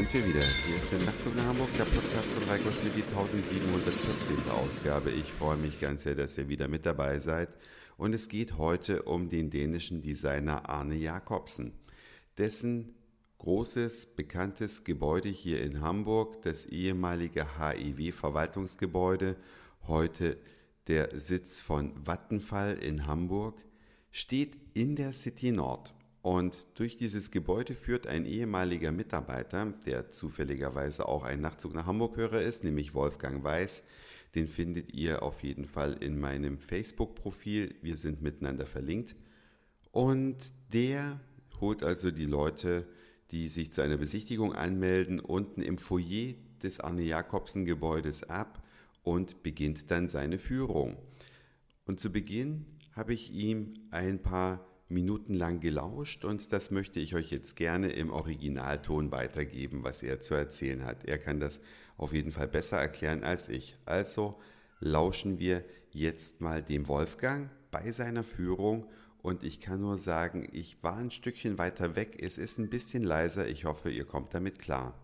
sind wir wieder. Hier ist der Nachtzug nach Hamburg, der Podcast von Reiko Schmidt, die 1714. Ausgabe. Ich freue mich ganz sehr, dass ihr wieder mit dabei seid. Und es geht heute um den dänischen Designer Arne Jacobsen, dessen großes, bekanntes Gebäude hier in Hamburg, das ehemalige HEW-Verwaltungsgebäude, heute der Sitz von Vattenfall in Hamburg, steht in der City Nord. Und durch dieses Gebäude führt ein ehemaliger Mitarbeiter, der zufälligerweise auch ein Nachtzug nach Hamburg-Hörer ist, nämlich Wolfgang Weiß. Den findet ihr auf jeden Fall in meinem Facebook-Profil. Wir sind miteinander verlinkt. Und der holt also die Leute, die sich zu einer Besichtigung anmelden, unten im Foyer des Arne Jakobsen Gebäudes ab und beginnt dann seine Führung. Und zu Beginn habe ich ihm ein paar minutenlang gelauscht und das möchte ich euch jetzt gerne im Originalton weitergeben, was er zu erzählen hat. Er kann das auf jeden Fall besser erklären als ich. Also lauschen wir jetzt mal dem Wolfgang bei seiner Führung und ich kann nur sagen, ich war ein Stückchen weiter weg. Es ist ein bisschen leiser. Ich hoffe, ihr kommt damit klar.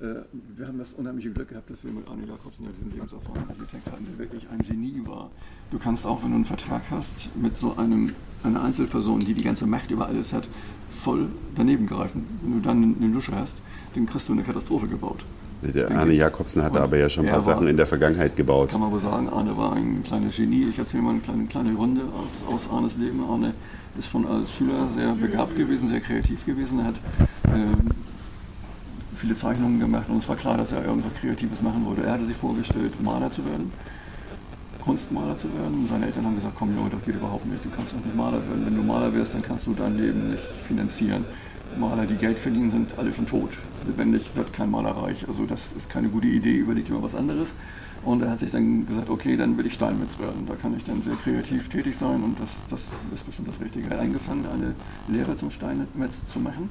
Äh, wir haben das unheimliche Glück gehabt, dass wir mit Arne Jakobsen ja diesen lebenserfahrenen Architekt hatten, der wirklich ein Genie war. Du kannst auch, wenn du einen Vertrag hast, mit so einem, einer Einzelperson, die die ganze Macht über alles hat, voll daneben greifen. Wenn du dann eine Dusche hast, dann kriegst du eine Katastrophe gebaut. Der Arne Jakobsen hatte aber ja schon ein paar Sachen war, in der Vergangenheit gebaut. Kann man wohl sagen, Arne war ein kleines Genie. Ich erzähle mal eine kleine, kleine Runde aus, aus Arnes Leben. Arne ist schon als Schüler sehr begabt gewesen, sehr kreativ gewesen. Er hat äh, viele Zeichnungen gemacht und es war klar, dass er irgendwas Kreatives machen wollte. Er hatte sich vorgestellt, Maler zu werden, Kunstmaler zu werden. Seine Eltern haben gesagt, komm Junge, das geht überhaupt nicht, du kannst doch nicht Maler werden. Wenn du Maler wirst, dann kannst du dein Leben nicht finanzieren. Maler, die Geld verdienen, sind alle schon tot. Lebendig wird kein Maler reich. Also das ist keine gute Idee, überlegt immer was anderes. Und er hat sich dann gesagt, okay, dann will ich Steinmetz werden. Da kann ich dann sehr kreativ tätig sein und das, das ist bestimmt das Richtige. Er hat angefangen, eine Lehre zum Steinmetz zu machen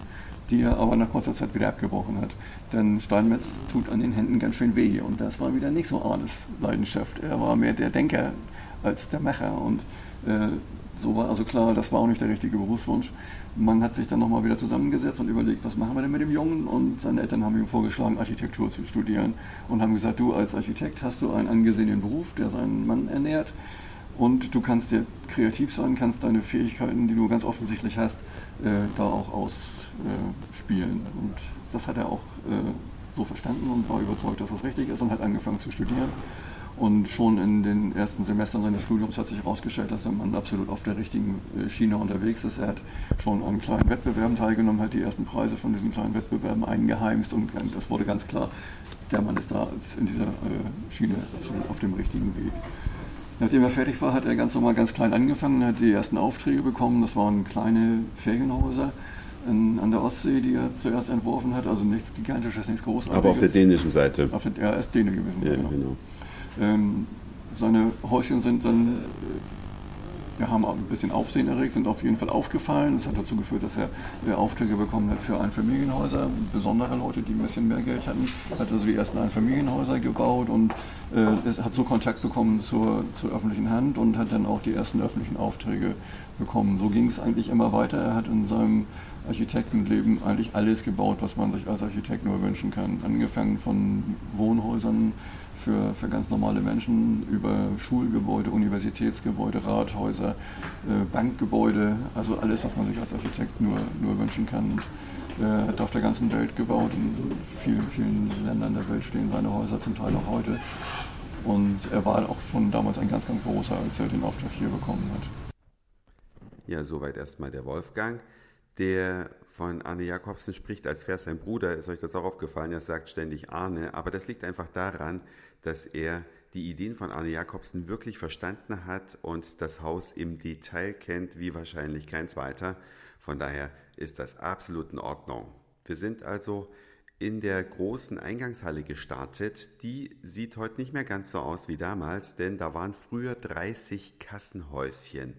die er aber nach kurzer Zeit wieder abgebrochen hat. Denn Steinmetz tut an den Händen ganz schön weh und das war wieder nicht so Arnes Leidenschaft. Er war mehr der Denker als der Macher und äh, so war also klar, das war auch nicht der richtige Berufswunsch. Man hat sich dann nochmal wieder zusammengesetzt und überlegt, was machen wir denn mit dem Jungen? Und seine Eltern haben ihm vorgeschlagen, Architektur zu studieren und haben gesagt, du als Architekt hast du einen angesehenen Beruf, der seinen Mann ernährt und du kannst dir kreativ sein, kannst deine Fähigkeiten, die du ganz offensichtlich hast, äh, da auch aus äh. Und das hat er auch äh, so verstanden und war überzeugt, dass das richtig ist und hat angefangen zu studieren. Und schon in den ersten Semestern seines Studiums hat sich herausgestellt, dass der Mann absolut auf der richtigen äh, Schiene unterwegs ist. Er hat schon an kleinen Wettbewerben teilgenommen, hat die ersten Preise von diesen kleinen Wettbewerben eingeheimst und das wurde ganz klar, der Mann ist da in dieser Schiene absolut auf dem richtigen Weg. Nachdem er fertig war, hat er ganz normal ganz klein angefangen, hat die ersten Aufträge bekommen. Das waren kleine Ferienhäuser in, an der Ostsee, die er zuerst entworfen hat. Also nichts Gigantisches, nichts Großartiges. Aber auf der dänischen Seite. Auf der, er ist Däne gewesen. Ja, genau. genau. Ähm, seine Häuschen sind dann, wir haben ein bisschen Aufsehen erregt, sind auf jeden Fall aufgefallen. Das hat dazu geführt, dass er äh, Aufträge bekommen hat für Einfamilienhäuser. Besondere Leute, die ein bisschen mehr Geld hatten. Hat also die ersten Einfamilienhäuser gebaut und äh, hat so Kontakt bekommen zur, zur öffentlichen Hand und hat dann auch die ersten öffentlichen Aufträge bekommen. So ging es eigentlich immer weiter. Er hat in seinem Architektenleben eigentlich alles gebaut, was man sich als Architekt nur wünschen kann. Angefangen von Wohnhäusern für, für ganz normale Menschen über Schulgebäude, Universitätsgebäude, Rathäuser, äh, Bankgebäude, also alles, was man sich als Architekt nur, nur wünschen kann. Er hat auf der ganzen Welt gebaut, in vielen, vielen Ländern der Welt stehen seine Häuser zum Teil auch heute. Und er war auch schon damals ein ganz, ganz großer, als er den Auftrag hier bekommen hat. Ja, soweit erstmal der Wolfgang der von Arne Jakobsen spricht, als wäre sein Bruder, ist euch das auch aufgefallen, er sagt ständig Arne, aber das liegt einfach daran, dass er die Ideen von Arne Jakobsen wirklich verstanden hat und das Haus im Detail kennt, wie wahrscheinlich kein zweiter. Von daher ist das absolut in Ordnung. Wir sind also in der großen Eingangshalle gestartet. Die sieht heute nicht mehr ganz so aus wie damals, denn da waren früher 30 Kassenhäuschen.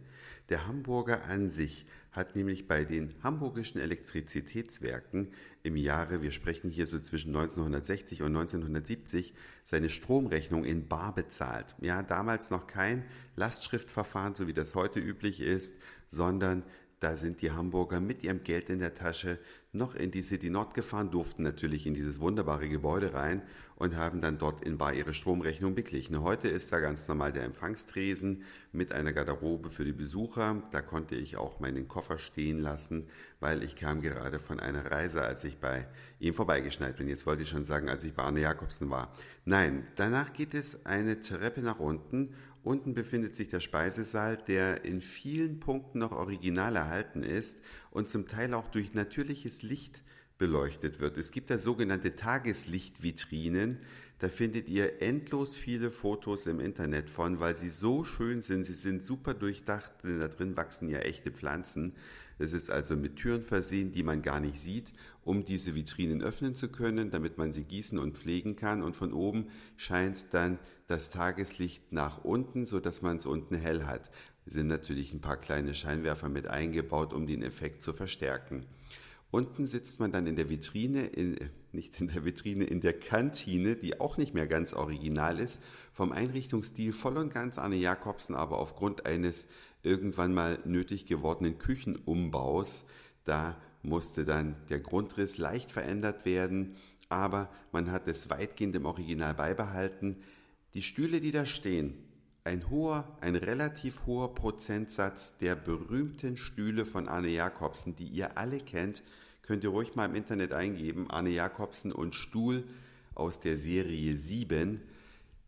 Der Hamburger an sich hat nämlich bei den hamburgischen Elektrizitätswerken im Jahre, wir sprechen hier so zwischen 1960 und 1970, seine Stromrechnung in Bar bezahlt. Ja, damals noch kein Lastschriftverfahren, so wie das heute üblich ist, sondern da sind die Hamburger mit ihrem Geld in der Tasche noch in die City Nord gefahren, durften natürlich in dieses wunderbare Gebäude rein und haben dann dort in Bar ihre Stromrechnung beglichen. Heute ist da ganz normal der Empfangstresen mit einer Garderobe für die Besucher. Da konnte ich auch meinen Koffer stehen lassen, weil ich kam gerade von einer Reise, als ich bei ihm vorbeigeschneit bin. Jetzt wollte ich schon sagen, als ich bei Arne Jakobsen war. Nein, danach geht es eine Treppe nach unten Unten befindet sich der Speisesaal, der in vielen Punkten noch original erhalten ist und zum Teil auch durch natürliches Licht beleuchtet wird. Es gibt da sogenannte Tageslichtvitrinen. Da findet ihr endlos viele Fotos im Internet von, weil sie so schön sind. Sie sind super durchdacht, denn da drin wachsen ja echte Pflanzen. Es ist also mit Türen versehen, die man gar nicht sieht, um diese Vitrinen öffnen zu können, damit man sie gießen und pflegen kann. Und von oben scheint dann das Tageslicht nach unten, so dass man es unten hell hat. Es sind natürlich ein paar kleine Scheinwerfer mit eingebaut, um den Effekt zu verstärken. Unten sitzt man dann in der Vitrine, in, nicht in der Vitrine, in der Kantine, die auch nicht mehr ganz original ist, vom Einrichtungsstil voll und ganz Arne Jakobsen, aber aufgrund eines irgendwann mal nötig gewordenen Küchenumbaus. Da musste dann der Grundriss leicht verändert werden, aber man hat es weitgehend im Original beibehalten. Die Stühle, die da stehen, ein hoher, ein relativ hoher Prozentsatz der berühmten Stühle von Arne Jakobsen, die ihr alle kennt, könnt ihr ruhig mal im Internet eingeben, Arne Jakobsen und Stuhl aus der Serie 7.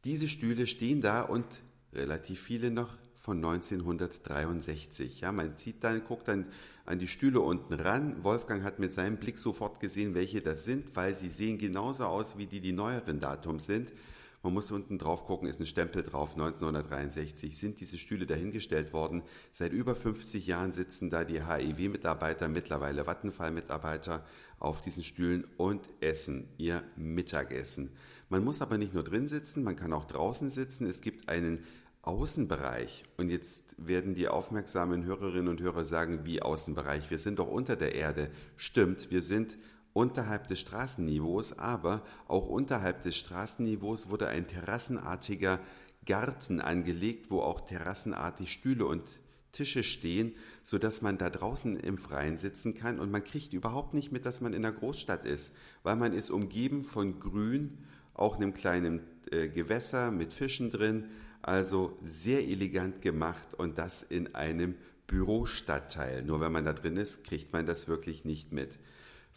Diese Stühle stehen da und relativ viele noch von 1963. Ja, man sieht dann, guckt dann an die Stühle unten ran. Wolfgang hat mit seinem Blick sofort gesehen, welche das sind, weil sie sehen genauso aus wie die, die neueren Datum sind. Man muss unten drauf gucken, ist ein Stempel drauf, 1963 sind diese Stühle dahingestellt worden. Seit über 50 Jahren sitzen da die HEW-Mitarbeiter, mittlerweile Vattenfall-Mitarbeiter auf diesen Stühlen und essen ihr Mittagessen. Man muss aber nicht nur drin sitzen, man kann auch draußen sitzen. Es gibt einen Außenbereich. Und jetzt werden die aufmerksamen Hörerinnen und Hörer sagen, wie Außenbereich? Wir sind doch unter der Erde. Stimmt, wir sind unterhalb des Straßenniveaus, aber auch unterhalb des Straßenniveaus wurde ein terrassenartiger Garten angelegt, wo auch terrassenartig Stühle und Tische stehen, so dass man da draußen im Freien sitzen kann und man kriegt überhaupt nicht mit, dass man in der Großstadt ist, weil man ist umgeben von Grün, auch einem kleinen äh, Gewässer mit Fischen drin, also sehr elegant gemacht und das in einem Bürostadtteil. Nur wenn man da drin ist, kriegt man das wirklich nicht mit.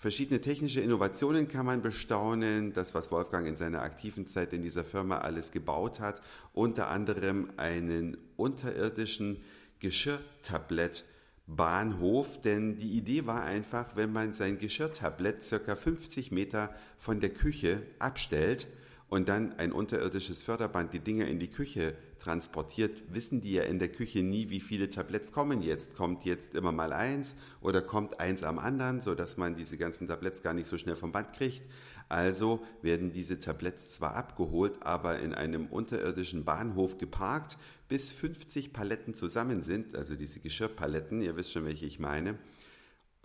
Verschiedene technische Innovationen kann man bestaunen, das, was Wolfgang in seiner aktiven Zeit in dieser Firma alles gebaut hat, unter anderem einen unterirdischen Geschirrtablett Bahnhof, denn die Idee war einfach, wenn man sein Geschirrtablett circa 50 Meter von der Küche abstellt, und dann ein unterirdisches Förderband die Dinger in die Küche transportiert, wissen die ja in der Küche nie, wie viele Tabletts kommen jetzt. Kommt jetzt immer mal eins oder kommt eins am anderen, sodass man diese ganzen Tabletts gar nicht so schnell vom Band kriegt. Also werden diese Tabletts zwar abgeholt, aber in einem unterirdischen Bahnhof geparkt, bis 50 Paletten zusammen sind, also diese Geschirrpaletten, ihr wisst schon, welche ich meine,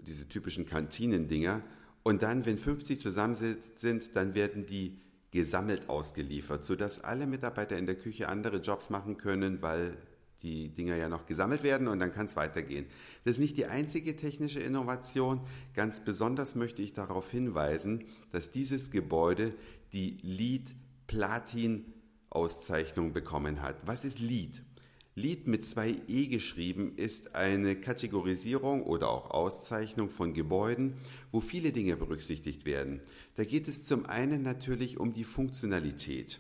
diese typischen Kantinendinger. Und dann, wenn 50 zusammen sind, dann werden die gesammelt ausgeliefert, sodass alle Mitarbeiter in der Küche andere Jobs machen können, weil die Dinger ja noch gesammelt werden und dann kann es weitergehen. Das ist nicht die einzige technische Innovation. Ganz besonders möchte ich darauf hinweisen, dass dieses Gebäude die LEED Platin Auszeichnung bekommen hat. Was ist LEED? LEED mit zwei E geschrieben ist eine Kategorisierung oder auch Auszeichnung von Gebäuden, wo viele Dinge berücksichtigt werden. Da geht es zum einen natürlich um die Funktionalität,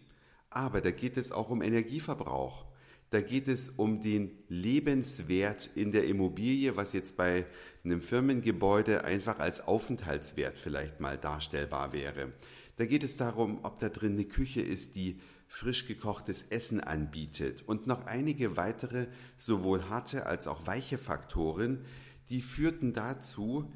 aber da geht es auch um Energieverbrauch. Da geht es um den Lebenswert in der Immobilie, was jetzt bei einem Firmengebäude einfach als Aufenthaltswert vielleicht mal darstellbar wäre. Da geht es darum, ob da drin eine Küche ist, die frisch gekochtes Essen anbietet und noch einige weitere sowohl harte als auch weiche Faktoren, die führten dazu,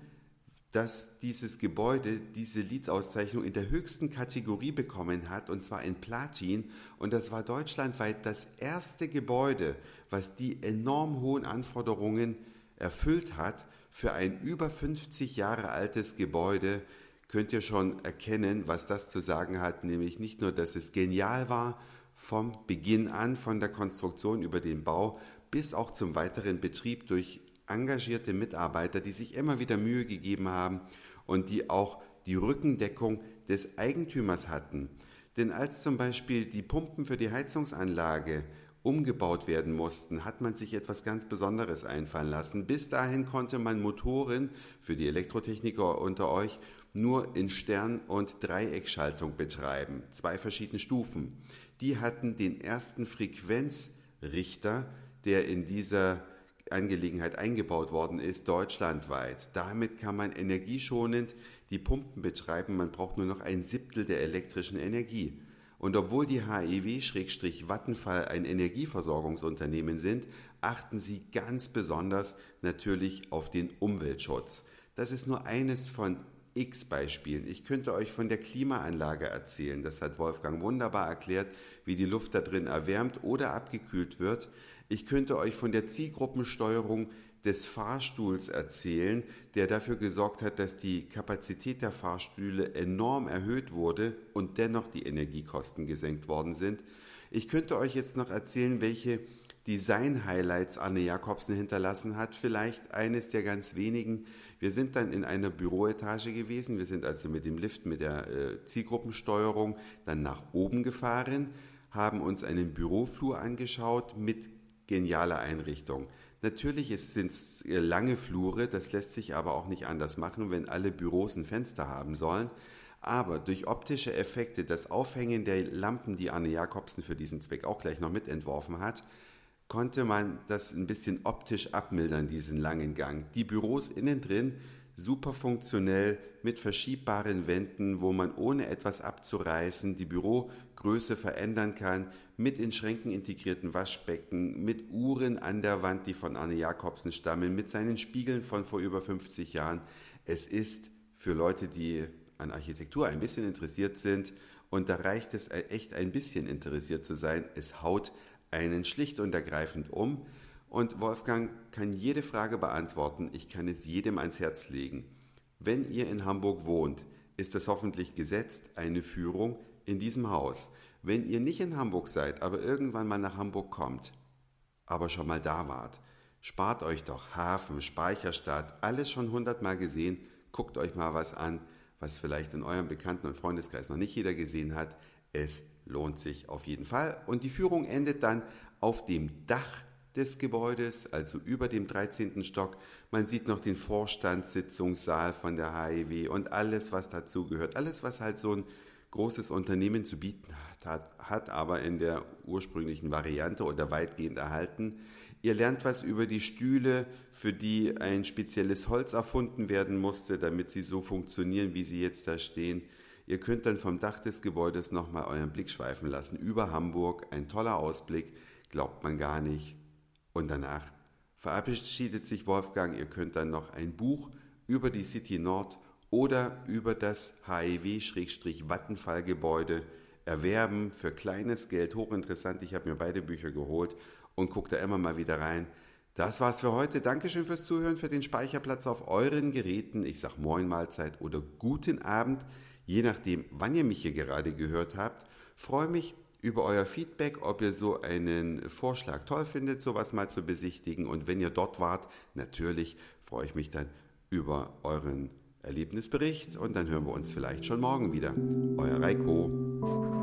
dass dieses Gebäude diese Leads-Auszeichnung in der höchsten Kategorie bekommen hat, und zwar in Platin. Und das war deutschlandweit das erste Gebäude, was die enorm hohen Anforderungen erfüllt hat für ein über 50 Jahre altes Gebäude, könnt ihr schon erkennen, was das zu sagen hat, nämlich nicht nur, dass es genial war, vom Beginn an, von der Konstruktion über den Bau bis auch zum weiteren Betrieb durch engagierte Mitarbeiter, die sich immer wieder Mühe gegeben haben und die auch die Rückendeckung des Eigentümers hatten. Denn als zum Beispiel die Pumpen für die Heizungsanlage umgebaut werden mussten, hat man sich etwas ganz Besonderes einfallen lassen. Bis dahin konnte man Motoren für die Elektrotechniker unter euch nur in Stern- und Dreieckschaltung betreiben, zwei verschiedene Stufen. Die hatten den ersten Frequenzrichter, der in dieser Angelegenheit eingebaut worden ist, deutschlandweit. Damit kann man energieschonend die Pumpen betreiben, man braucht nur noch ein Siebtel der elektrischen Energie. Und obwohl die HEW-Vattenfall ein Energieversorgungsunternehmen sind, achten sie ganz besonders natürlich auf den Umweltschutz. Das ist nur eines von x Beispielen. Ich könnte euch von der Klimaanlage erzählen. Das hat Wolfgang wunderbar erklärt, wie die Luft da drin erwärmt oder abgekühlt wird. Ich könnte euch von der Zielgruppensteuerung des Fahrstuhls erzählen, der dafür gesorgt hat, dass die Kapazität der Fahrstühle enorm erhöht wurde und dennoch die Energiekosten gesenkt worden sind. Ich könnte euch jetzt noch erzählen, welche Design-Highlights Anne Jakobsen hinterlassen hat. Vielleicht eines der ganz wenigen. Wir sind dann in einer Büroetage gewesen. Wir sind also mit dem Lift, mit der äh, Zielgruppensteuerung dann nach oben gefahren, haben uns einen Büroflur angeschaut mit genialer Einrichtung. Natürlich sind es äh, lange Flure, das lässt sich aber auch nicht anders machen, wenn alle Büros ein Fenster haben sollen. Aber durch optische Effekte, das Aufhängen der Lampen, die Anne Jakobsen für diesen Zweck auch gleich noch mitentworfen hat, konnte man das ein bisschen optisch abmildern, diesen langen Gang. Die Büros innen drin super funktionell mit verschiebbaren Wänden, wo man ohne etwas abzureißen die Bürogröße verändern kann, mit in Schränken integrierten Waschbecken, mit Uhren an der Wand, die von Arne Jakobsen stammen, mit seinen Spiegeln von vor über 50 Jahren. Es ist für Leute, die an Architektur ein bisschen interessiert sind, und da reicht es echt ein bisschen interessiert zu sein, es haut einen schlicht und ergreifend um. Und Wolfgang kann jede Frage beantworten. Ich kann es jedem ans Herz legen. Wenn ihr in Hamburg wohnt, ist es hoffentlich gesetzt, eine Führung in diesem Haus. Wenn ihr nicht in Hamburg seid, aber irgendwann mal nach Hamburg kommt, aber schon mal da wart, spart euch doch Hafen, Speicherstadt, alles schon hundertmal gesehen, guckt euch mal was an, was vielleicht in eurem Bekannten- und Freundeskreis noch nicht jeder gesehen hat. Es lohnt sich auf jeden Fall. Und die Führung endet dann auf dem Dach des Gebäudes, also über dem 13. Stock. Man sieht noch den Vorstandssitzungssaal von der HEW und alles, was dazugehört. Alles, was halt so ein großes Unternehmen zu bieten hat, hat aber in der ursprünglichen Variante oder weitgehend erhalten. Ihr lernt was über die Stühle, für die ein spezielles Holz erfunden werden musste, damit sie so funktionieren, wie sie jetzt da stehen. Ihr könnt dann vom Dach des Gebäudes nochmal euren Blick schweifen lassen über Hamburg. Ein toller Ausblick, glaubt man gar nicht. Und danach verabschiedet sich Wolfgang. Ihr könnt dann noch ein Buch über die City Nord oder über das HEW-Vattenfall-Gebäude erwerben für kleines Geld. Hochinteressant. Ich habe mir beide Bücher geholt und gucke da immer mal wieder rein. Das war's für heute. Dankeschön fürs Zuhören, für den Speicherplatz auf euren Geräten. Ich sag Moin Mahlzeit oder guten Abend, je nachdem, wann ihr mich hier gerade gehört habt. Freue mich über euer Feedback, ob ihr so einen Vorschlag toll findet, sowas mal zu besichtigen. Und wenn ihr dort wart, natürlich freue ich mich dann über euren Erlebnisbericht und dann hören wir uns vielleicht schon morgen wieder. Euer Reiko.